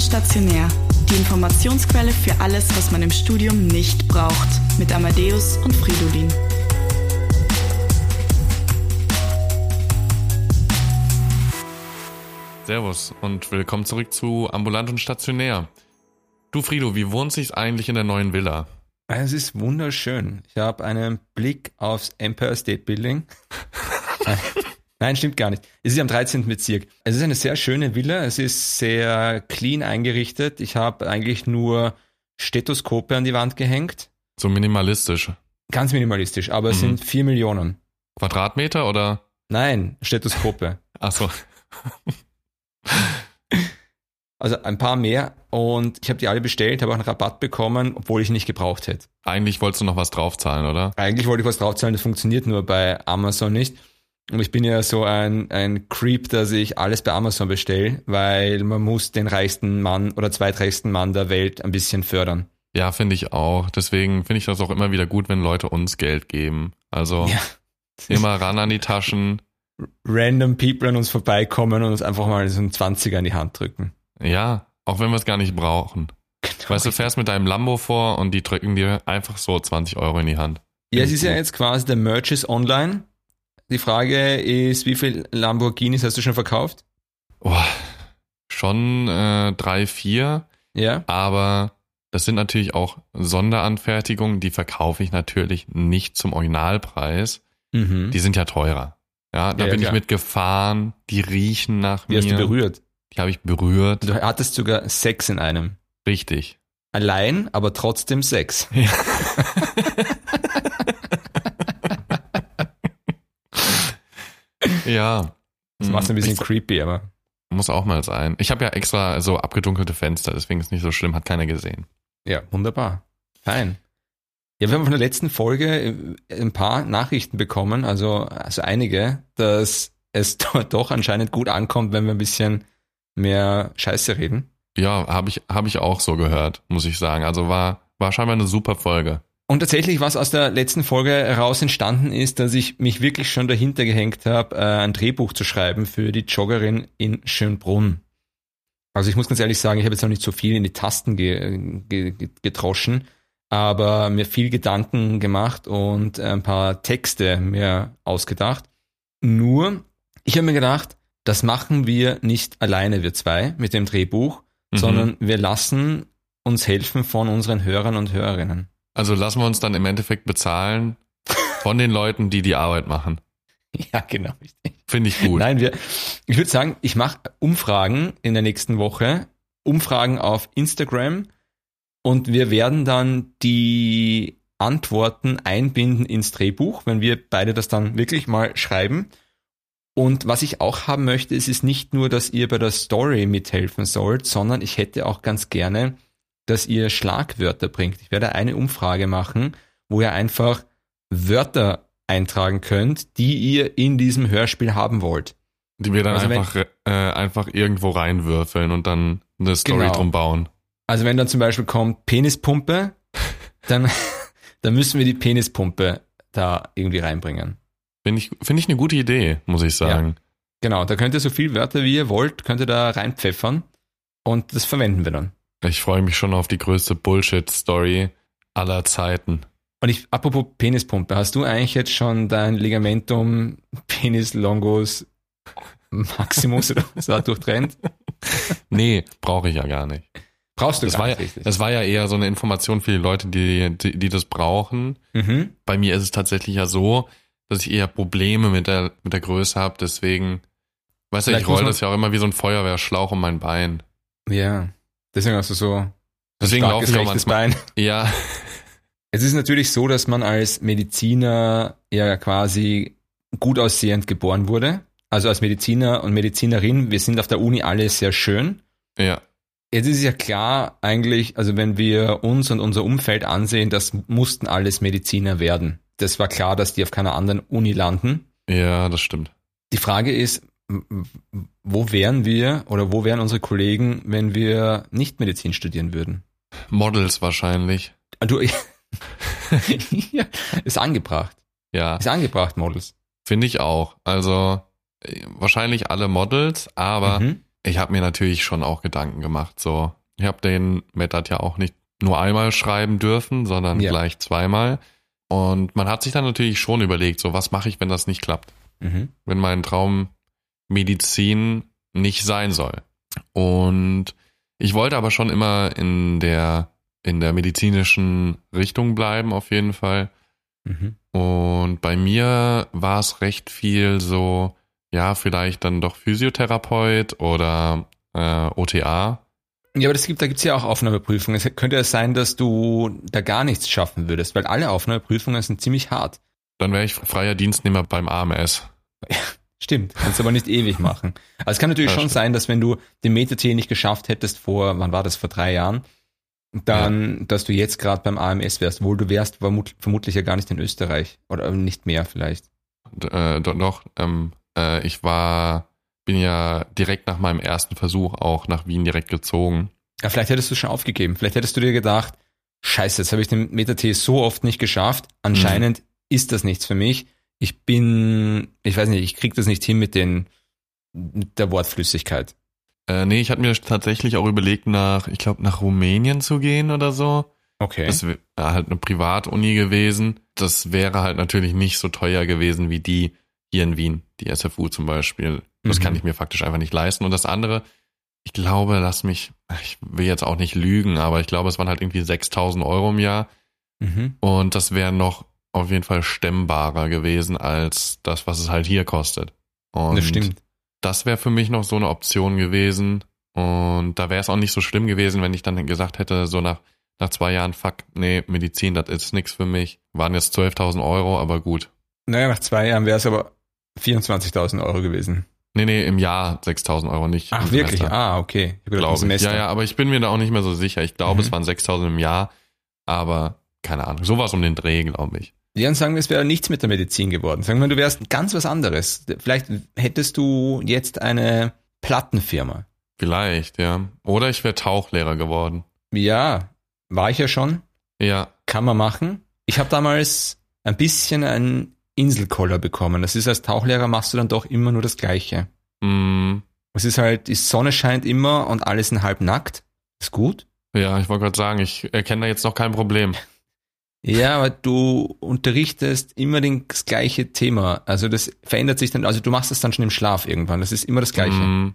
und stationär. Die Informationsquelle für alles, was man im Studium nicht braucht. Mit Amadeus und Fridolin. Servus und willkommen zurück zu Ambulant und Stationär. Du Frido, wie wohnt sich's eigentlich in der neuen Villa? Es ist wunderschön. Ich habe einen Blick aufs Empire State Building. Nein, stimmt gar nicht. Es ist am 13. Bezirk. Es ist eine sehr schöne Villa. Es ist sehr clean eingerichtet. Ich habe eigentlich nur Stethoskope an die Wand gehängt. So minimalistisch. Ganz minimalistisch, aber es Mhm. sind vier Millionen. Quadratmeter oder? Nein, Stethoskope. Ach so. Also ein paar mehr und ich habe die alle bestellt, habe auch einen Rabatt bekommen, obwohl ich nicht gebraucht hätte. Eigentlich wolltest du noch was draufzahlen, oder? Eigentlich wollte ich was draufzahlen, das funktioniert nur bei Amazon nicht. Und ich bin ja so ein, ein Creep, dass ich alles bei Amazon bestelle, weil man muss den reichsten Mann oder zweitreichsten Mann der Welt ein bisschen fördern. Ja, finde ich auch. Deswegen finde ich das auch immer wieder gut, wenn Leute uns Geld geben. Also Ja. immer ran an die Taschen. Random People an uns vorbeikommen und uns einfach mal so einen 20er in die Hand drücken. Ja, auch wenn wir es gar nicht brauchen. Weißt du, fährst mit deinem Lambo vor und die drücken dir einfach so 20 Euro in die Hand. Ja, es ist ja jetzt quasi, der Merch ist online. Die Frage ist, wie viel Lamborghinis hast du schon verkauft? Oh, schon äh, drei, vier, Ja. aber das sind natürlich auch Sonderanfertigungen, die verkaufe ich natürlich nicht zum Originalpreis. Mhm. Die sind ja teurer. Ja, da Ja, ja, bin ich klar. mitgefahren, die riechen nach Wie mir. hast du berührt? Die habe ich berührt. Du hattest sogar Sex in einem. Richtig. Allein, aber trotzdem Sex. Ja. Das macht ein bisschen Ich- creepy, aber. Muss auch mal sein. Ich habe ja extra so abgedunkelte Fenster, deswegen ist nicht so schlimm, hat keiner gesehen. Ja, wunderbar. Fein. Ja, wir haben von der letzten Folge äh, ein paar Nachrichten bekommen, also, also einige, dass es dort doch anscheinend gut ankommt, wenn wir ein bisschen mehr Scheiße reden. Ja, habe ich, hab ich auch so gehört, muss ich sagen. Also war, war scheinbar eine super Folge. Und tatsächlich, was aus der letzten Folge heraus entstanden ist, dass ich mich wirklich schon dahinter gehängt habe, äh, ein Drehbuch zu schreiben für die Joggerin in Schönbrunn. Also ich muss ganz ehrlich sagen, ich habe jetzt noch nicht so viel in die Tasten ge ge ge getroschen, aber mir viel Gedanken gemacht und ein paar Texte mir ausgedacht. Nur, ich habe mir gedacht, das machen wir nicht alleine, wir zwei, mit dem Drehbuch, Mhm. sondern wir lassen uns helfen von unseren Hörern und Hörerinnen. Also lassen wir uns dann im Endeffekt bezahlen von den Leuten, die die Arbeit machen. Ja, genau. Finde ich gut. Nein, wir, ich würde sagen, ich mache Umfragen in der nächsten Woche, Umfragen auf Instagram und wir werden dann die Antworten einbinden ins Drehbuch, wenn wir beide das dann wirklich mal schreiben. Und was ich auch haben möchte, ist, ist nicht nur, dass ihr bei der Story mithelfen sollt, sondern ich hätte auch ganz gerne, dass ihr Schlagwörter bringt. Ich werde eine Umfrage machen, wo ihr einfach Wörter eintragen könnt, die ihr in diesem Hörspiel haben wollt. Die wir dann Also wenn- einfach, äh, einfach irgendwo reinwürfeln und dann eine Story Genau. drum bauen. Also wenn dann zum Beispiel kommt Penispumpe, dann, dann müssen wir die Penispumpe da irgendwie reinbringen. Finde ich, finde ich eine gute Idee, muss ich sagen. Genau, da könnt ihr so viel Wörter wie ihr wollt, könnt ihr da reinpfeffern und das verwenden wir dann. Ich freue mich schon auf die größte Bullshit-Story aller Zeiten. Und ich, apropos Penispumpe, hast du eigentlich jetzt schon dein Ligamentum Penis Longus Maximus oder was da durchtrennt? Nee, brauche ich ja gar nicht. Brauchst du Das gar war, ja, nicht richtig. das war ja eher so eine Information für die Leute, die, die, die das brauchen. mhm. Bei mir ist es tatsächlich ja so, dass ich eher Probleme mit der, mit der Größe habe. Deswegen, weißt du, ich roll das ja auch immer wie so ein Feuerwehrschlauch um mein Bein. Ja, deswegen hast du so Deswegen starkes rechtes. Bein. Ja, Es ist natürlich so, dass man als Mediziner ja quasi gut aussehend geboren wurde. Also als Mediziner und Medizinerin, wir sind auf der Uni alle sehr schön. ja. Jetzt ist ja klar eigentlich, also wenn wir uns und unser Umfeld ansehen, das mussten alles Mediziner werden. Das war klar, dass die auf keiner anderen Uni landen. Ja, das stimmt. Die Frage ist, wo wären wir oder wo wären unsere Kollegen, wenn wir nicht Medizin studieren würden? Models wahrscheinlich. Ah, Du, ja, ist angebracht. Ja, Ist angebracht, Models. finde ich auch. Also wahrscheinlich alle Models, aber Mhm. ich habe mir natürlich schon auch Gedanken gemacht. So, ich habe den Metat ja auch nicht nur einmal schreiben dürfen, sondern Ja. gleich zweimal. Und man hat sich dann natürlich schon überlegt, so was mache ich, wenn das nicht klappt? Mhm. wenn mein Traum Medizin nicht sein soll. Und ich wollte aber schon immer in der, in der medizinischen Richtung bleiben, auf jeden Fall. Mhm. Und bei mir war es recht viel so, ja, vielleicht dann doch Physiotherapeut oder äh, OTA. Ja, aber das gibt, da gibt's ja auch Aufnahmeprüfungen. Es könnte ja sein, dass du da gar nichts schaffen würdest, weil alle Aufnahmeprüfungen sind ziemlich hart. Dann wäre ich freier Dienstnehmer beim AMS. Stimmt, kannst aber nicht ewig machen. Also es kann natürlich Ja, schon stimmt. sein, dass wenn du den Meta-T nicht geschafft hättest vor, wann war das, vor drei Jahren, dann, dass du jetzt gerade beim AMS wärst, wohl du wärst vermut, vermutlich ja gar nicht in Österreich oder nicht mehr vielleicht. D- Äh, doch, ähm, äh, ich war, bin ja direkt nach meinem ersten Versuch auch nach Wien direkt gezogen. Ja, vielleicht hättest du schon aufgegeben. Vielleicht hättest du dir gedacht, scheiße, jetzt habe ich den Meta-T so oft nicht geschafft. Anscheinend ist das nichts für mich. Ich bin, ich weiß nicht, ich krieg das nicht hin mit den, mit der Wortflüssigkeit. Äh, nee, ich hatte mir tatsächlich auch überlegt, nach, ich glaube, nach Rumänien zu gehen oder so. Okay. Das wäre halt eine Privatuni gewesen. Das wäre halt natürlich nicht so teuer gewesen wie die hier in Wien, die SFU zum Beispiel. Das Mhm. kann ich mir faktisch einfach nicht leisten. Und das andere, ich glaube, lass mich, ich will jetzt auch nicht lügen, aber ich glaube, es waren halt irgendwie 6000 Euro im Jahr. mhm. Und das wäre noch auf jeden Fall stemmbarer gewesen als das, was es halt hier kostet. Und Das stimmt. das wäre für mich noch so eine Option gewesen. Und da wäre es auch nicht so schlimm gewesen, wenn ich dann gesagt hätte, so nach, nach zwei Jahren, fuck, nee, Medizin, das ist nix für mich. Waren jetzt 12.000 Euro, aber gut. Naja, nach zwei Jahren wäre es aber 24.000 Euro gewesen. Nee, nee, im Jahr 6.000 Euro nicht. Ach, wirklich? Semester, Ah, okay. Ich Glaube ich. Semester. Ja, ja, aber ich bin mir da auch nicht mehr so sicher. Ich glaube, Mhm. es waren 6.000 im Jahr, aber keine Ahnung. Sowas um den Dreh, glaube ich. Ja, dann sagen wir, es wäre nichts mit der Medizin geworden. Sagen wir, du wärst ganz was anderes. Vielleicht hättest du jetzt eine Plattenfirma. Vielleicht, ja. Oder ich wäre Tauchlehrer geworden. Ja, war ich ja schon. Ja, Kann man machen. Ich habe damals ein bisschen einen Inselkoller bekommen. Das ist, als Tauchlehrer machst du dann doch immer nur das Gleiche. mm, Es ist halt, die Sonne scheint immer und alle sind halb nackt. Ist gut. ja, ich wollte gerade sagen, ich erkenne da jetzt noch kein Problem. Ja, aber du unterrichtest immer den- das gleiche Thema. Also das verändert sich dann, also du machst es dann schon im Schlaf irgendwann. Das ist immer das Gleiche. Mm.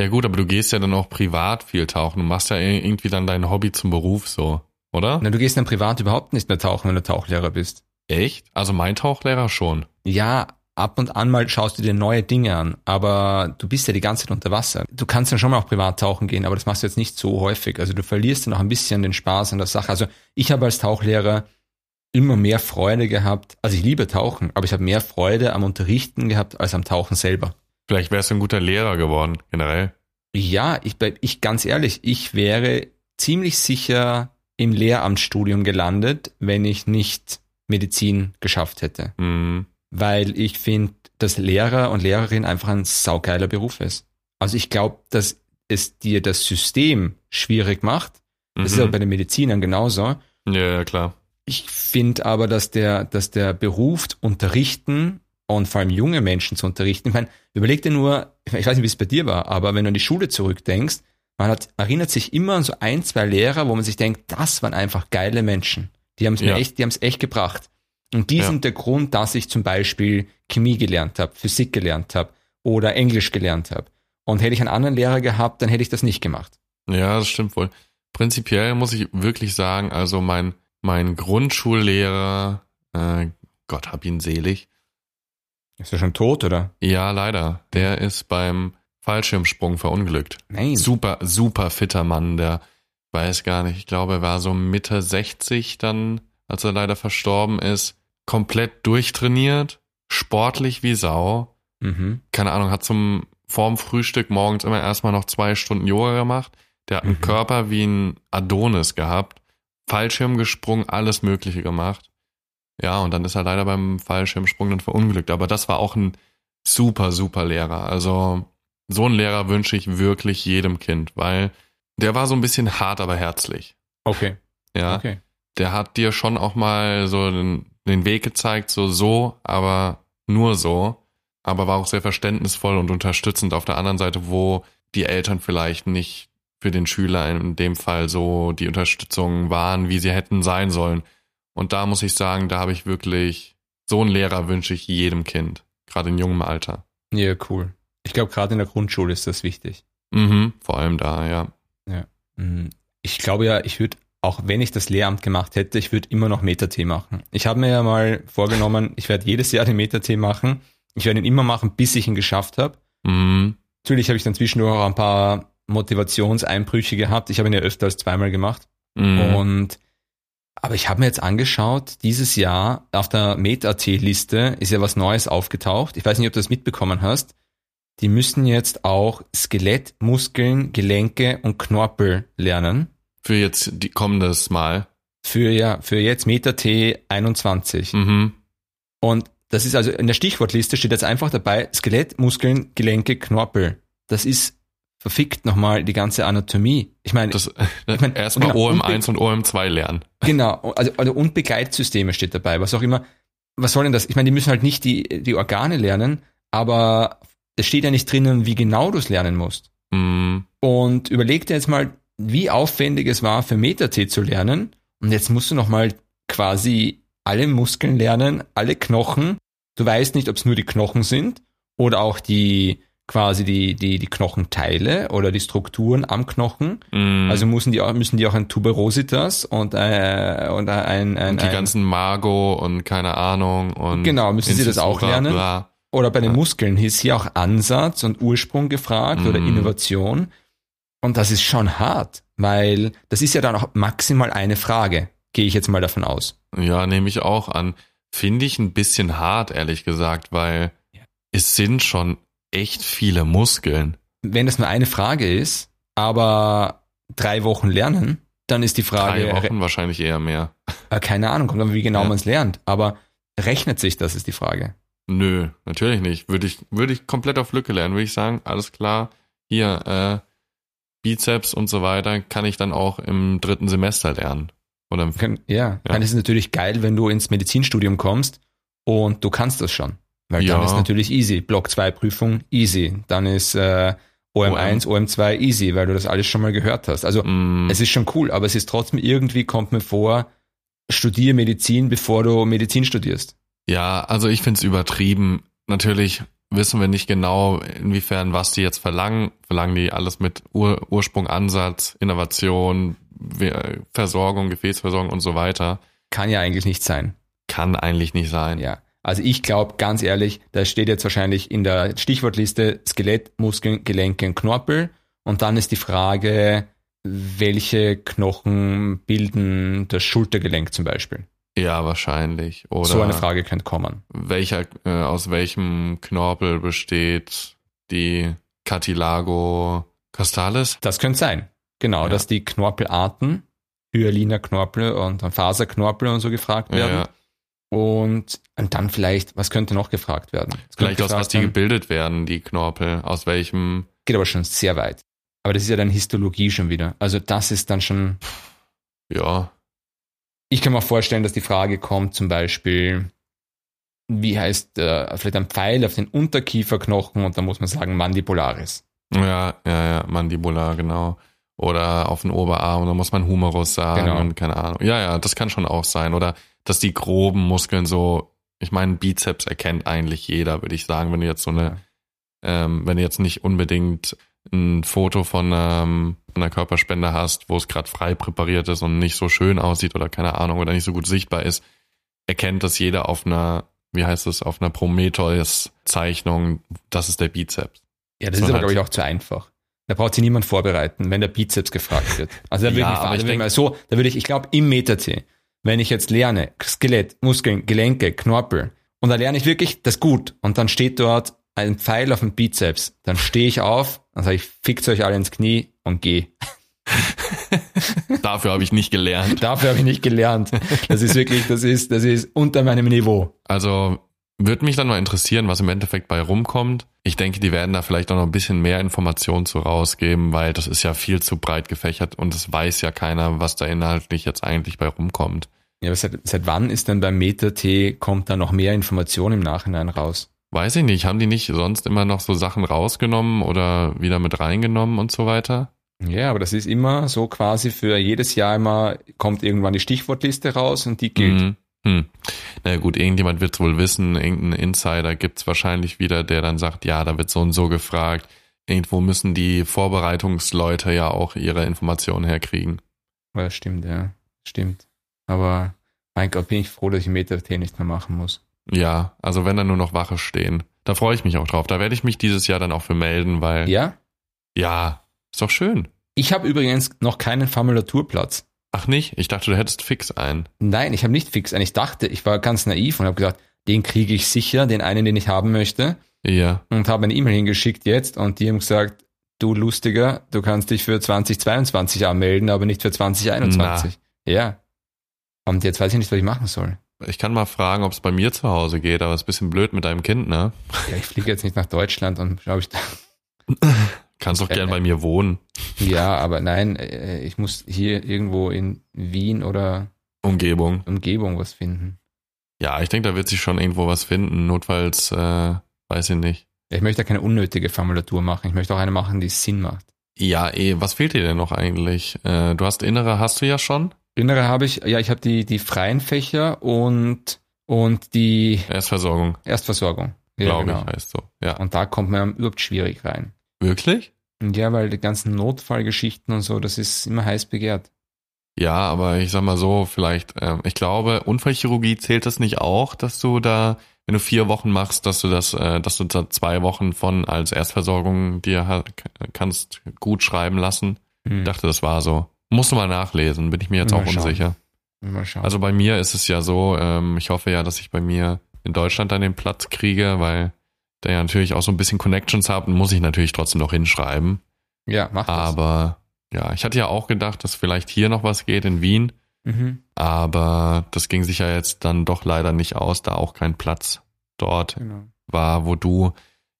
Ja gut, aber du gehst ja dann auch privat viel tauchen. Du machst ja irgendwie dann dein Hobby zum Beruf so, oder? Na, du gehst dann privat überhaupt nicht mehr tauchen, wenn du Tauchlehrer bist. Echt? Also mein Tauchlehrer schon. Ja, ab und an mal schaust du dir neue Dinge an, aber du bist ja die ganze Zeit unter Wasser. Du kannst dann schon mal auch privat tauchen gehen, aber das machst du jetzt nicht so häufig. Also du verlierst dann auch ein bisschen den Spaß an der Sache. Also ich habe als Tauchlehrer immer mehr Freude gehabt. Also ich liebe Tauchen, aber ich habe mehr Freude am Unterrichten gehabt als am Tauchen selber. Vielleicht wärst du ein guter Lehrer geworden, generell. Ja, ich, ich ganz ehrlich, ich wäre ziemlich sicher im Lehramtsstudium gelandet, wenn ich nicht Medizin geschafft hätte. Mm. Weil ich finde, dass Lehrer und Lehrerin einfach ein saugeiler Beruf ist. Also ich glaube, dass es dir das System schwierig macht. Das ist Mhm. ja bei den Medizinern genauso. Ja, ja, klar. Ich finde aber, dass der, dass der Beruf unterrichten und vor allem junge Menschen zu unterrichten, ich meine, überleg dir nur, ich weiß nicht, wie es bei dir war, aber wenn du an die Schule zurückdenkst, man hat, erinnert sich immer an so ein, zwei Lehrer, wo man sich denkt, das waren einfach geile Menschen. Die haben es mir Ja. echt, die haben es echt gebracht. Und die Ja. sind der Grund, dass ich zum Beispiel Chemie gelernt habe, Physik gelernt habe oder Englisch gelernt habe. Und hätte ich einen anderen Lehrer gehabt, dann hätte ich das nicht gemacht. Ja, das stimmt wohl. Prinzipiell muss ich wirklich sagen, also mein, mein Grundschullehrer, äh, Gott hab ihn selig. Ist er schon tot, oder? Ja, leider. Der ist beim Fallschirmsprung verunglückt. Nein. Super, super fitter Mann, der weiß gar nicht, ich glaube, er war so Mitte 60 dann, als er leider verstorben ist. Komplett durchtrainiert, sportlich wie Sau. Mhm. Keine Ahnung, hat zum vorm Frühstück morgens immer erstmal noch zwei Stunden Yoga gemacht. Der hat einen Mhm. Körper wie ein Adonis gehabt. Fallschirm gesprungen, alles Mögliche gemacht. Ja, und dann ist er leider beim Fallschirmsprung dann verunglückt. Aber das war auch ein super, super Lehrer. Also so einen Lehrer wünsche ich wirklich jedem Kind, weil der war so ein bisschen hart, aber herzlich. Okay. Ja, Okay. der hat dir schon auch mal so den, den Weg gezeigt, so so, aber nur so. Aber war auch sehr verständnisvoll und unterstützend auf der anderen Seite, wo die Eltern vielleicht nicht für den Schüler in dem Fall so die Unterstützung waren, wie sie hätten sein sollen. Und da muss ich sagen, da habe ich wirklich, so einen Lehrer wünsche ich jedem Kind, gerade in jungem Alter. Ja, cool. Ich glaube, gerade in der Grundschule ist das wichtig. Mhm, vor allem da, ja. Ja. Mhm. Ich glaube ja, ich würde, auch wenn ich das Lehramt gemacht hätte, ich würde immer noch Meta-T machen. Ich habe mir ja mal vorgenommen, ich werde jedes Jahr den Meta-T machen. Ich werde ihn immer machen, bis ich ihn geschafft habe. Mhm. Natürlich habe ich dann zwischendurch auch ein paar Motivationseinbrüche gehabt. Ich habe ihn ja öfter als zweimal gemacht. Mhm. Und aber ich habe mir jetzt angeschaut, dieses Jahr auf der Meta-T-Liste ist ja was Neues aufgetaucht. Ich weiß nicht, ob du das mitbekommen hast. Die müssen jetzt auch Skelett, Muskeln, Gelenke und Knorpel lernen. Für jetzt die kommendes Mal. Für ja, für jetzt Meta-T 21. Mhm. Und das ist also in der Stichwortliste steht jetzt einfach dabei Skelett, Muskeln, Gelenke, Knorpel. Das ist verfickt nochmal die ganze Anatomie. Ich meine, Das, Ich mein, erstmal genau, OM1 und OM2 lernen. genau, also, also und Begleitsysteme steht dabei, was auch immer. Was soll denn das? Ich meine, die müssen halt nicht die, die Organe lernen, aber es steht ja nicht drinnen, wie genau du es lernen musst. Mhm. Und überleg dir jetzt mal, wie aufwendig es war, für Meta-T zu lernen. Und jetzt musst du nochmal quasi alle Muskeln lernen, alle Knochen. Du weißt nicht, ob es nur die Knochen sind oder auch die quasi die, die, die Knochenteile oder die Strukturen am Knochen. Mhm. Also müssen die, auch, müssen die auch ein Tuberositas und, äh, und ein, ein, und die ein ganzen Margo und keine Ahnung und Genau, müssen sie das auch lernen? Bla. oder bei den Muskeln ist hier auch Ansatz und Ursprung gefragt oder Mhm. Innovation. Und das ist schon hart, weil das ist ja dann auch maximal eine Frage, gehe ich jetzt mal davon aus. Ja, nehme ich auch an. Finde ich ein bisschen hart, ehrlich gesagt, weil Ja. es sind schon echt viele Muskeln. Wenn das nur eine Frage ist, aber drei Wochen lernen, dann ist die Frage, Drei Wochen wahrscheinlich eher mehr. äh, keine Ahnung, kommt an, wie genau Ja. man es lernt, aber rechnet sich das, ist die Frage. Nö, natürlich nicht. Würde ich, würde ich komplett auf Lücke lernen, würde ich sagen, alles klar, hier, äh, Bizeps und so weiter, kann ich dann auch im dritten Semester lernen. Oder im Kann, ja, Ja. dann ist es natürlich geil, wenn du ins Medizinstudium kommst und du kannst das schon. Weil dann Ja. ist natürlich easy. Block 2 Prüfung easy. Dann ist äh, OM1, OM2 easy, weil du das alles schon mal gehört hast. Also Mm, es ist schon cool, aber es ist trotzdem irgendwie, kommt mir vor, studier Medizin, bevor du Medizin studierst. Ja, also ich find's übertrieben. Natürlich wissen wir nicht genau, inwiefern, was die jetzt verlangen. Verlangen die alles mit Ur Ursprung, Ansatz, Innovation, Versorgung, Gefäßversorgung und so weiter. Kann ja eigentlich nicht sein. Kann eigentlich nicht sein. Ja. Also ich glaube, ganz ehrlich, da steht jetzt wahrscheinlich in der Stichwortliste Skelett, Muskeln, Gelenke und Knorpel. Und dann ist die Frage, welche Knochen bilden das Schultergelenk zum Beispiel? Ja, wahrscheinlich. Oder so eine Frage könnte kommen. welcher, äh, aus welchem Knorpel besteht die Cartilago costalis? Das könnte sein. Genau, Ja. dass die Knorpelarten, Hyaliner Knorpel und dann Faserknorpel und so gefragt werden. ja. Und, und dann vielleicht, was könnte noch gefragt werden? Es Vielleicht aus gefragt was die werden- gebildet werden, die Knorpel. Aus welchem, Geht aber schon sehr weit. Aber das ist ja dann Histologie schon wieder. Also das ist dann schon, ja, ich kann mir vorstellen, dass die Frage kommt zum Beispiel, wie heißt äh, vielleicht ein Pfeil auf den Unterkieferknochen und da muss man sagen Mandibularis. Ja, ja, ja, Mandibular, genau. Oder auf den Oberarm, da muss man Humerus sagen Genau. und keine Ahnung. Ja, ja, das kann schon auch sein. Oder dass die groben Muskeln so, ich meine, Bizeps erkennt eigentlich jeder, würde ich sagen, wenn du jetzt so eine, ähm, wenn du jetzt nicht unbedingt ein Foto von, ähm, von einer Körperspende hast, wo es gerade frei präpariert ist und nicht so schön aussieht oder keine Ahnung oder nicht so gut sichtbar ist, erkennt das jeder auf einer, wie heißt es, auf einer Prometheus-Zeichnung, das ist der Bizeps. Ja, das ist aber, halt- glaube ich, auch zu einfach. Da braucht sich niemand vorbereiten, wenn der Bizeps gefragt wird. Also da würde Ja, ich, fragen, ich denk- mal so, da würde ich, ich glaube, im Meta-T, wenn ich jetzt lerne, Skelett, Muskeln, Gelenke, Knorpel, und da lerne ich wirklich das gut, und dann steht dort ein Pfeil auf dem Bizeps, dann stehe ich auf, dann sage ich, fickt euch alle ins Knie und geh. Dafür habe ich nicht gelernt. Dafür habe ich nicht gelernt. Das ist wirklich, das ist, das ist unter meinem Niveau. Also würde mich dann mal interessieren, was im Endeffekt bei rumkommt. Ich denke, die werden da vielleicht auch noch ein bisschen mehr Informationen zu rausgeben, weil das ist ja viel zu breit gefächert und es weiß ja keiner, was da inhaltlich jetzt eigentlich bei rumkommt. Ja, aber seit, seit wann ist denn beim Meta-T, kommt da noch mehr Information im Nachhinein raus? Weiß ich nicht, haben die nicht sonst immer noch so Sachen rausgenommen oder wieder mit reingenommen und so weiter? Ja, aber das ist immer so quasi für jedes Jahr immer kommt irgendwann die Stichwortliste raus und die gilt. Mhm. Hm. Na gut, irgendjemand wird es wohl wissen, irgendein Insider gibt's wahrscheinlich wieder, der dann sagt, ja, da wird so und so gefragt. Irgendwo müssen die Vorbereitungsleute ja auch ihre Informationen herkriegen. Ja, stimmt, ja. Stimmt. Aber mein Gott, bin ich froh, dass ich MetaT nicht mehr machen muss. Ja, also wenn da nur noch Wache stehen. Da freue ich mich auch drauf. Da werde ich mich dieses Jahr dann auch für melden, weil. Ja? Ja, ist doch schön. Ich habe übrigens noch keinen Formulaturplatz. Ach nicht? Ich dachte, du hättest fix einen. Nein, ich habe nicht fix einen. Ich dachte, ich war ganz naiv und habe gesagt, den kriege ich sicher, den einen, den ich haben möchte. Ja. Und habe eine E-Mail hingeschickt jetzt und die haben gesagt, du Lustiger, du kannst dich für 2022 anmelden, aber nicht für 2021. Na. Ja. Und jetzt weiß ich nicht, was ich machen soll. Ich kann mal fragen, ob es bei mir zu Hause geht, aber es ist ein bisschen blöd mit deinem Kind, ne? Ja, ich fliege jetzt nicht nach Deutschland und glaube ich da. Kannst doch gern bei mir wohnen. Ja, aber nein, äh, ich muss hier irgendwo in Wien oder Umgebung. Umgebung was finden. Ja, ich denke, da wird sich schon irgendwo was finden. Notfalls, äh, weiß ich nicht. Ich möchte keine unnötige Formulatur machen. Ich möchte auch eine machen, die Sinn macht. Ja, eh, was fehlt dir denn noch eigentlich? Äh, du hast innere, hast du ja schon? Innere habe ich, ja, ich habe die, die freien Fächer und, und die Erstversorgung. Erstversorgung. Ja, Glaube genau. ich, heißt so. Ja. Und da kommt man überhaupt schwierig rein. Wirklich? Ja, weil die ganzen Notfallgeschichten und so, das ist immer heiß begehrt. Ja, aber ich sag mal so, vielleicht, ähm, ich glaube, Unfallchirurgie zählt das nicht auch, dass du da, wenn du vier Wochen machst, dass du das, äh, dass du da zwei Wochen von als Erstversorgung dir kannst gut schreiben lassen. Hm. Ich dachte, das war so. Musst du mal nachlesen, bin ich mir jetzt mal auch schauen. unsicher. Mal schauen. Also bei mir ist es ja so, ähm, ich hoffe ja, dass ich bei mir in Deutschland dann den Platz kriege, weil da ja natürlich auch so ein bisschen Connections habe, muss ich natürlich trotzdem noch hinschreiben. Ja, mach das. Aber ja, ich hatte ja auch gedacht, dass vielleicht hier noch was geht in Wien. Mhm. Aber das ging sich ja jetzt dann doch leider nicht aus, da auch kein Platz dort genau. war, wo du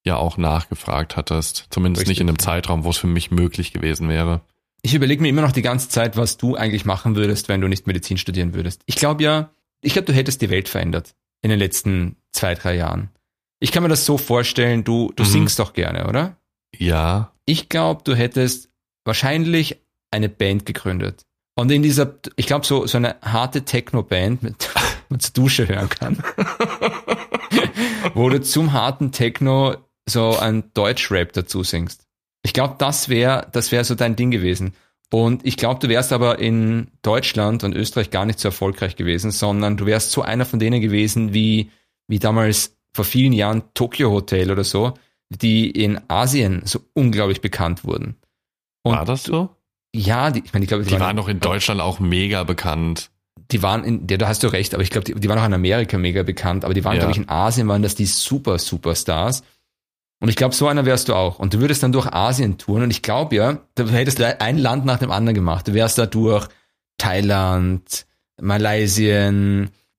ja auch nachgefragt hattest. Zumindest Richtig. nicht in einem Zeitraum, wo es für mich möglich gewesen wäre. Ich überlege mir immer noch die ganze Zeit, was du eigentlich machen würdest, wenn du nicht Medizin studieren würdest. Ich glaube ja, ich glaube, du hättest die Welt verändert in den letzten zwei, drei Jahren. Ich kann mir das so vorstellen, du, du mhm. singst doch gerne, oder? Ja. Ich glaube, du hättest wahrscheinlich eine Band gegründet. Und in dieser, ich glaube, so, so eine harte Techno-Band, mit man zur Dusche hören kann. wo du zum harten Techno so ein Deutsch-Rap dazu singst. Ich glaube, das wäre, das wäre so dein Ding gewesen. Und ich glaube, du wärst aber in Deutschland und Österreich gar nicht so erfolgreich gewesen, sondern du wärst so einer von denen gewesen, wie, wie damals vor vielen Jahren Tokyo Hotel oder so, die in Asien so unglaublich bekannt wurden. Und War das so? Ja, die, ich meine, ich glaube, die, die waren doch in Deutschland auch mega bekannt. Die waren in, ja, da hast du recht, aber ich glaube, die, die waren auch in Amerika mega bekannt, aber die waren, ja. glaube ich, in Asien waren das die super Superstars. Und ich glaube, so einer wärst du auch. Und du würdest dann durch Asien touren. Und ich glaube ja, du hättest ein Land nach dem anderen gemacht. Du wärst da durch Thailand, Malaysia,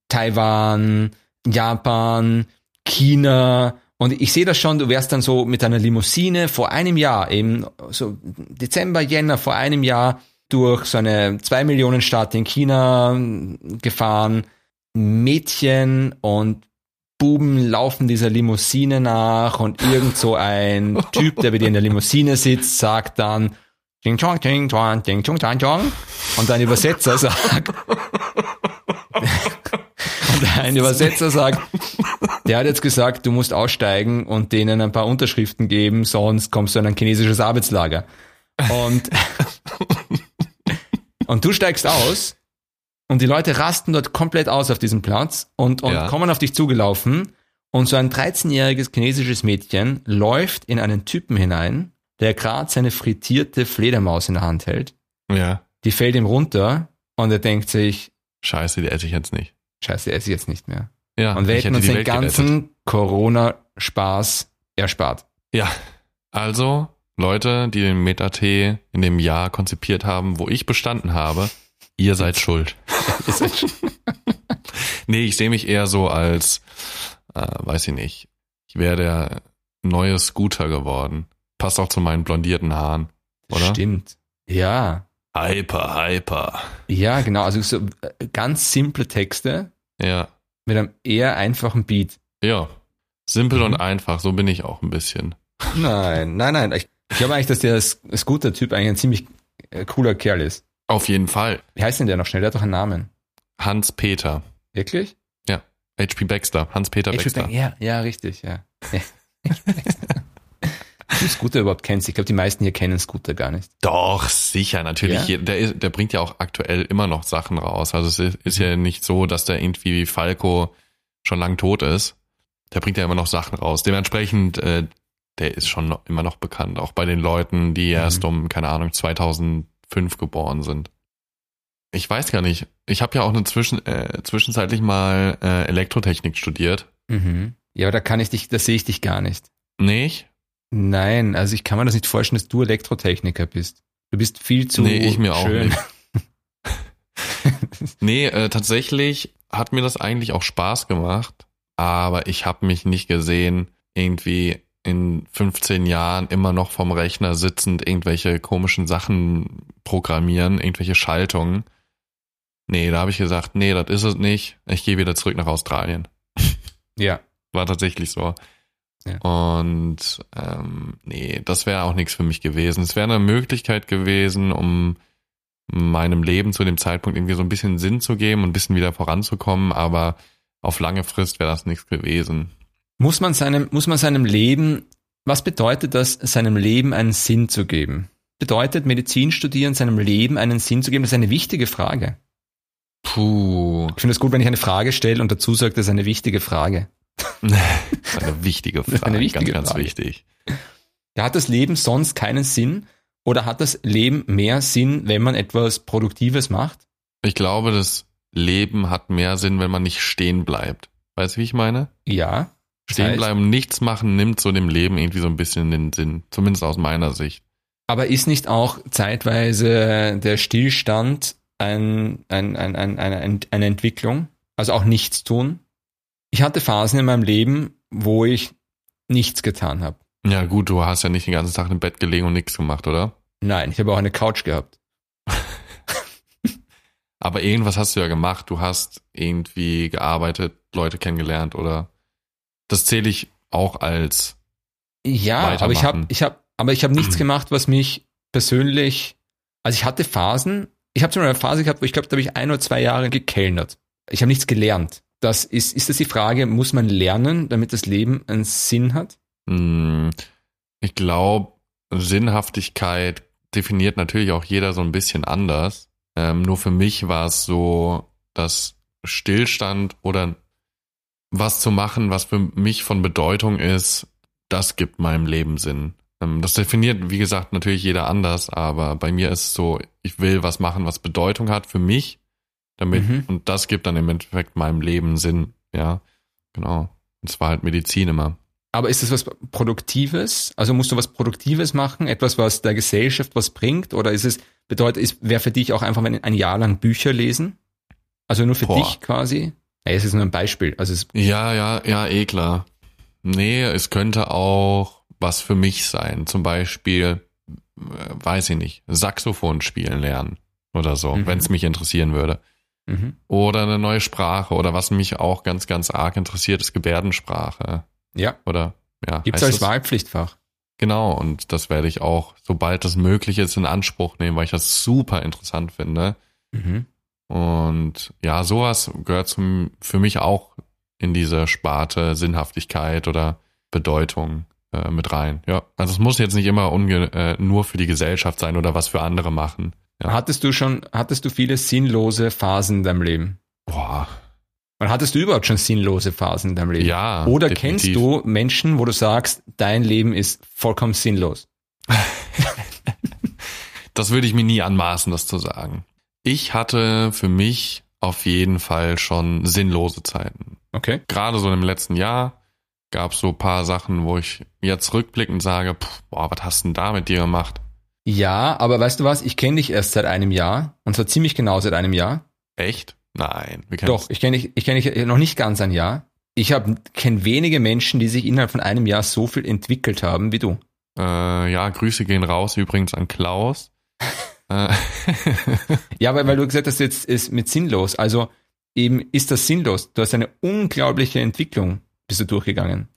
Taiwan, Japan, China. Und ich sehe das schon, du wärst dann so mit einer Limousine vor einem Jahr, eben so Dezember, Jänner vor einem Jahr durch so eine zwei Millionen Stadt in China gefahren. Mädchen und Buben laufen dieser Limousine nach und irgend so ein Typ, der bei dir in der Limousine sitzt, sagt dann Ding chong, ding chong, ding chong, ding chong. Und dein Übersetzer sagt und ein Übersetzer sagt, der hat jetzt gesagt, du musst aussteigen und denen ein paar Unterschriften geben, sonst kommst du in ein chinesisches Arbeitslager. Und, und du steigst aus und die Leute rasten dort komplett aus auf diesem Platz und, und ja. kommen auf dich zugelaufen. Und so ein 13-jähriges chinesisches Mädchen läuft in einen Typen hinein, der gerade seine frittierte Fledermaus in der Hand hält. Ja. Die fällt ihm runter und er denkt sich, Scheiße, die esse ich jetzt nicht. Scheiße, die esse ich jetzt nicht mehr. Ja. Und wir hätten uns den ganzen Corona-Spaß erspart. Ja. Also, Leute, die den Meta-T in dem Jahr konzipiert haben, wo ich bestanden habe, Ihr seid schuld. Nee, ich sehe mich eher so als, äh, weiß ich nicht, ich wäre der neue Scooter geworden. Passt auch zu meinen blondierten Haaren, oder? Stimmt. Ja. Hyper, hyper. Ja, genau. Also so äh, ganz simple Texte. Ja. Mit einem eher einfachen Beat. Ja. Simpel Mhm. und einfach, so bin ich auch ein bisschen. Nein, nein, nein. Ich, ich glaube eigentlich, dass der Scooter-Typ eigentlich ein ziemlich äh, cooler Kerl ist. Auf jeden Fall. Wie heißt denn der noch schnell? Der hat doch einen Namen. Hans-Peter. Wirklich? HP Baxter. Hans-Peter Ich Baxter. denke, ja, ja, richtig, ja. du Scooter überhaupt kennst. Ich glaube, die meisten hier kennen Scooter gar nicht. Doch, sicher, natürlich. Ja? Der, ist, der bringt ja auch aktuell immer noch Sachen raus. Also es ist, ist ja nicht so, dass der irgendwie wie Falco schon lang tot ist. Der bringt ja immer noch Sachen raus. Dementsprechend, äh, der ist schon noch, immer noch bekannt. Auch bei den Leuten, die erst um, keine Ahnung, 2005 geboren sind. Ich weiß gar nicht. Ich habe ja auch eine Zwischen, äh, zwischenzeitlich mal äh, Elektrotechnik studiert. Mhm. Ja, aber da kann ich dich, da sehe ich dich gar nicht. Nicht? Nein, also ich kann mir das nicht vorstellen, dass du Elektrotechniker bist. Du bist viel zu nee, ich mir auch schön. nicht. Nee, äh, tatsächlich hat mir das eigentlich auch Spaß gemacht, aber ich habe mich nicht gesehen, irgendwie in 15 Jahren immer noch vom Rechner sitzend irgendwelche komischen Sachen programmieren, irgendwelche Schaltungen. Nee, da habe ich gesagt, nee, das ist es nicht. Ich gehe wieder zurück nach Australien. Ja. War tatsächlich so. Ja. Und ähm, nee, das wäre auch nichts für mich gewesen. Es wäre eine Möglichkeit gewesen, um meinem Leben zu dem Zeitpunkt irgendwie so ein bisschen Sinn zu geben und ein bisschen wieder voranzukommen, aber auf lange Frist wäre das nichts gewesen. Muss man seinem, muss man seinem Leben, was bedeutet das, seinem Leben einen Sinn zu geben? Bedeutet Medizin studieren seinem Leben einen Sinn zu geben? Das ist eine wichtige Frage. Puh, Ich finde es gut, wenn ich eine Frage stelle und dazu sage, das ist eine wichtige Frage. eine wichtige ist Frage, eine wichtige ganz, ganz Frage. wichtig. Ja, hat das Leben sonst keinen Sinn? Oder hat das Leben mehr Sinn, wenn man etwas Produktives macht? Ich glaube, das Leben hat mehr Sinn, wenn man nicht stehen bleibt. Weißt du, wie ich meine? Ja. Stehen bleiben, nichts machen, nimmt so dem Leben irgendwie so ein bisschen den Sinn. Zumindest aus meiner Sicht. Aber ist nicht auch zeitweise der Stillstand ein, ein, ein, ein, eine, eine Entwicklung? Also auch nichts tun? Ich hatte Phasen in meinem Leben, wo ich nichts getan habe. Ja, gut, du hast ja nicht den ganzen Tag im Bett gelegen und nichts gemacht, oder? Nein, ich habe auch eine Couch gehabt. Aber irgendwas hast du ja gemacht. Du hast irgendwie gearbeitet, Leute kennengelernt, oder? Das zähle ich auch als. Ja, aber ich habe ich hab, aber ich habe nichts gemacht, was mich persönlich, also ich hatte Phasen, ich habe zum Beispiel eine Phase gehabt, wo ich glaube, da habe ich ein oder zwei Jahre gekellnert. Ich habe nichts gelernt. Das ist, ist das die Frage, muss man lernen, damit das Leben einen Sinn hat? Hm, ich glaube, Sinnhaftigkeit definiert natürlich auch jeder so ein bisschen anders. Ähm, nur für mich war es so, dass Stillstand oder was zu machen, was für mich von Bedeutung ist, das gibt meinem Leben Sinn. Ähm, das definiert, wie gesagt, natürlich jeder anders, aber bei mir ist es so, ich will was machen, was Bedeutung hat für mich, damit, Mhm. und das gibt dann im Endeffekt meinem Leben Sinn, ja. Genau. Und zwar halt Medizin immer. Aber ist das was Produktives? Also musst du was Produktives machen? Etwas, was der Gesellschaft was bringt? Oder ist es, bedeutet, ist, wäre für dich auch einfach ein ein Jahr lang Bücher lesen? Also nur für Boah. dich quasi? Es ist nur ein Beispiel. Also es, Ja, ja, ja, eh klar. Nee, es könnte auch was für mich sein. Zum Beispiel, äh, weiß ich nicht, Saxophon spielen lernen oder so, Mhm. wenn es mich interessieren würde. mhm. Oder eine neue Sprache oder was mich auch ganz, ganz arg interessiert, ist Gebärdensprache. Ja, Oder ja, gibt's heißt als das? Wahlpflichtfach. Genau, und das werde ich auch, sobald das möglich ist, in Anspruch nehmen, weil ich das super interessant finde. Mhm. Und ja, sowas gehört zum, für mich auch in diese Sparte Sinnhaftigkeit oder Bedeutung äh, mit rein. Ja, also es muss jetzt nicht immer unge äh, nur für die Gesellschaft sein oder was für andere machen. Ja. Hattest du schon, hattest du viele sinnlose Phasen in deinem Leben? Boah, Und hattest du überhaupt schon sinnlose Phasen in deinem Leben? ja. Oder definitiv. kennst du Menschen, wo du sagst, dein Leben ist vollkommen sinnlos? Das würde ich mir nie anmaßen, das zu sagen. Ich hatte für mich auf jeden Fall schon sinnlose Zeiten. Okay. Gerade so im letzten Jahr gab es so ein paar Sachen, wo ich jetzt rückblickend sage, pff, boah, was hast du denn da mit dir gemacht? Ja, aber weißt du was? Ich kenne dich erst seit einem Jahr. Und zwar ziemlich genau seit einem Jahr. Echt? Nein. Doch, ich kenne dich, ich kenne dich noch nicht ganz ein Jahr. Ich kenne wenige Menschen, die sich innerhalb von einem Jahr so viel entwickelt haben wie du. Äh, ja, Grüße gehen raus übrigens an Klaus. Äh, Ja, weil, weil du gesagt hast, jetzt ist mit sinnlos. Also eben ist das sinnlos. Du hast eine unglaubliche Entwicklung bist du durchgegangen.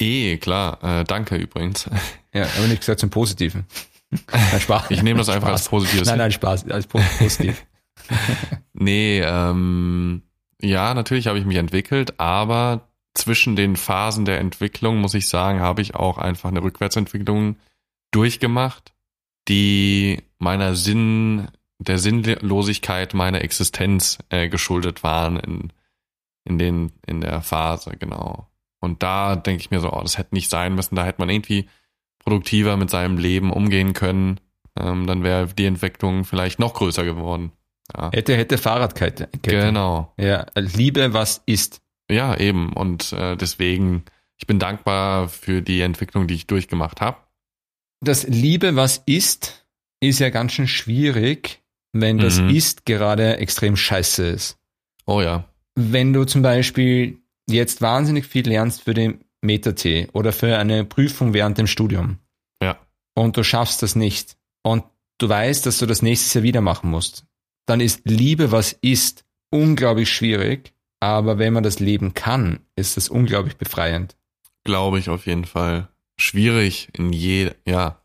Eh, klar. Äh, danke übrigens. Ja, aber nicht gesagt zum Positiven. Nein, Spaß. Ich nehme das einfach Spaß. als positives. Nein, nein, Spaß, als positiv. nee, ähm, ja, natürlich habe ich mich entwickelt, aber zwischen den Phasen der Entwicklung, muss ich sagen, habe ich auch einfach eine Rückwärtsentwicklung durchgemacht, die meiner Sinn, der Sinnlosigkeit meiner Existenz äh, geschuldet waren in, in den, in der Phase, genau. Und da denke ich mir so, oh, das hätte nicht sein müssen, da hätte man irgendwie produktiver mit seinem Leben umgehen können. Ähm, dann wäre die Entwicklung vielleicht noch größer geworden. Ja. Hätte, hätte Fahrradkette. Genau. Ja, Liebe, was ist. Ja, eben. Und äh, deswegen, ich bin dankbar für die Entwicklung, die ich durchgemacht habe. Das Liebe, was ist, ist ja ganz schön schwierig, wenn das Mhm. ist gerade extrem scheiße ist. Oh ja. Wenn du zum Beispiel jetzt wahnsinnig viel lernst für den Meta-T oder für eine Prüfung während dem Studium Ja. und du schaffst das nicht und du weißt, dass du das nächstes Jahr wieder machen musst, dann ist Liebe, was ist, unglaublich schwierig. Aber wenn man das leben kann, ist das unglaublich befreiend. Glaube ich auf jeden Fall. Schwierig in je, ja.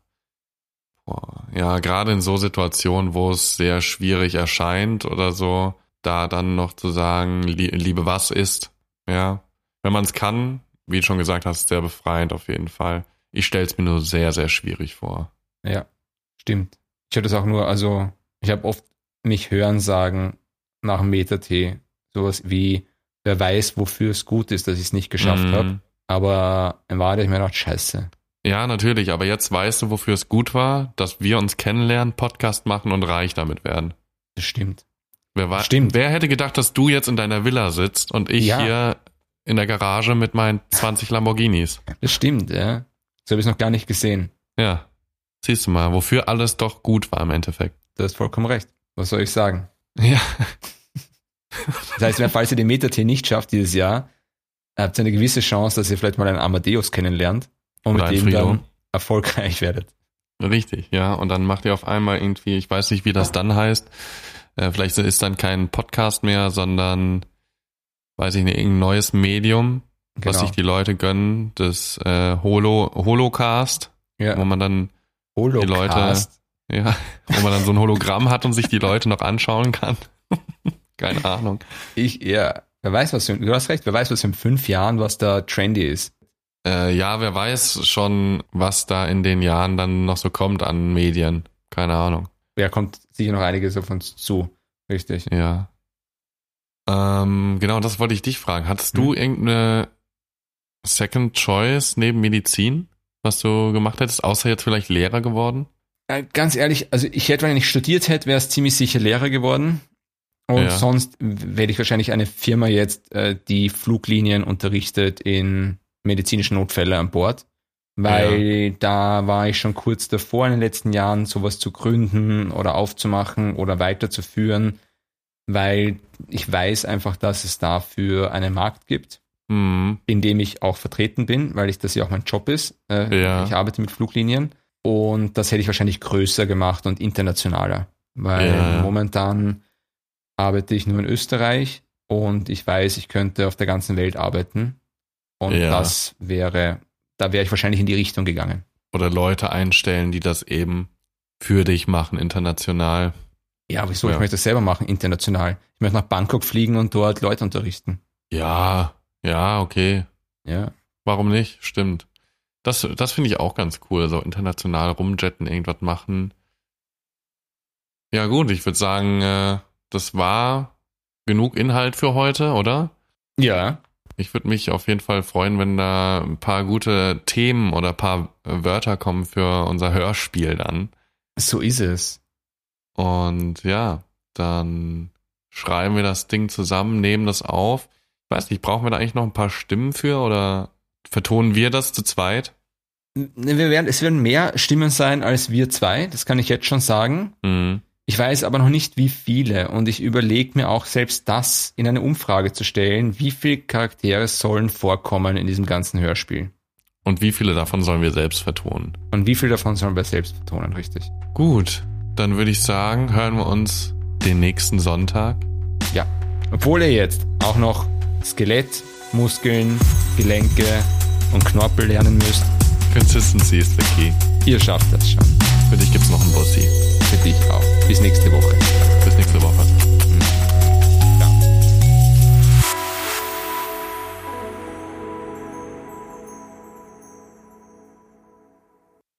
Boah, ja, gerade in so Situationen, wo es sehr schwierig erscheint oder so, da dann noch zu sagen, lie Liebe was ist, ja. Wenn man es kann, wie du schon gesagt hast, sehr befreiend auf jeden Fall. Ich stelle es mir nur sehr, sehr schwierig vor. Ja, stimmt. Ich habe das auch nur, also ich habe oft mich hören sagen nach dem Meta-T, sowas wie, wer weiß, wofür es gut ist, dass ich es nicht geschafft Mhm. habe. Aber in Wahrheit habe ich mir gedacht, scheiße. Ja, natürlich, aber jetzt weißt du, wofür es gut war, dass wir uns kennenlernen, Podcast machen und reich damit werden. Das stimmt. Wer, war, Stimmt. wer hätte gedacht, dass du jetzt in deiner Villa sitzt und ich Ja. hier in der Garage mit meinen 20 Lamborghinis? Das stimmt, ja. Das habe ich noch gar nicht gesehen. Ja, siehst du mal, wofür alles doch gut war im Endeffekt. Du hast vollkommen recht. Was soll ich sagen? Ja, Das heißt, wenn- falls ihr den Meta-T nicht schafft dieses Jahr, habt ihr eine gewisse Chance, dass ihr vielleicht mal einen Amadeus kennenlernt und Oder mit dem Frido. dann erfolgreich werdet. richtig, ja. Und dann macht ihr auf einmal irgendwie, ich weiß nicht, wie das dann heißt, äh, vielleicht ist dann kein Podcast mehr, sondern, weiß ich nicht, irgendein neues Medium, was Genau. sich die Leute gönnen, das äh, Holo, Holocast, ja. wo man dann Holocast. Ja, wo man dann so ein Hologramm hat und sich die Leute noch anschauen kann. Keine Ahnung. Ich, ja, wer weiß, was, du hast recht, wer weiß, was in fünf Jahren, was da trendy ist. Äh, ja, wer weiß schon, was da in den Jahren dann noch so kommt an Medien. Keine Ahnung. Ja, kommt sicher noch einiges auf uns zu. Richtig. Ja. Ähm, genau, das wollte ich dich fragen. Hattest du Hm. irgendeine Second Choice neben Medizin, was du gemacht hättest, außer jetzt vielleicht Lehrer geworden? Äh, Ganz ehrlich, also ich hätte, wenn ich studiert hätte, wäre es ziemlich sicher Lehrer geworden. Und Ja. sonst werde ich wahrscheinlich eine Firma jetzt, äh, die Fluglinien unterrichtet in medizinischen Notfälle an Bord. Weil da war ich schon kurz davor in den letzten Jahren, sowas zu gründen oder aufzumachen oder weiterzuführen, weil ich weiß einfach, dass es dafür einen Markt gibt Hm, in dem ich auch vertreten bin, weil ich das ja auch mein Job ist. Äh, Ja. Ich arbeite mit Fluglinien und das hätte ich wahrscheinlich größer gemacht und internationaler, weil Ja. momentan arbeite ich nur in Österreich und ich weiß, ich könnte auf der ganzen Welt arbeiten und Ja. das wäre, da wäre ich wahrscheinlich in die Richtung gegangen. oder Leute einstellen, die das eben für dich machen, international. Ja, wieso? Ja. Ich möchte das selber machen, international. Ich möchte nach Bangkok fliegen und dort Leute unterrichten. Ja, ja, okay. Ja. Warum nicht? Stimmt. Das, das finde ich auch ganz cool, so international rumjetten, irgendwas machen. Ja gut, ich würde sagen, äh, das war genug Inhalt für heute, oder? Ja. Ich würde mich auf jeden Fall freuen, wenn da ein paar gute Themen oder ein paar äh, Wörter kommen für unser Hörspiel dann. So ist es. Und ja, dann schreiben wir das Ding zusammen, nehmen das auf. Ich weiß nicht, brauchen wir da eigentlich noch ein paar Stimmen für oder vertonen wir das zu zweit? Wir werden, es werden mehr Stimmen sein als wir zwei, das kann ich jetzt schon sagen. Mhm. Ich weiß aber noch nicht, wie viele. Und ich überlege mir auch selbst das in eine Umfrage zu stellen, wie viele Charaktere sollen vorkommen in diesem ganzen Hörspiel. Und wie viele davon sollen wir selbst vertonen? Und wie viele davon sollen wir selbst betonen, richtig? Gut, dann würde ich sagen, hören wir uns den nächsten Sonntag. Obwohl er jetzt auch noch Skelett, Muskeln, Gelenke, und Knorpel lernen müsst, Consistency ist the key. ihr schafft das schon. Für dich gibt's noch einen Bossi. Für dich auch. Bis nächste Woche.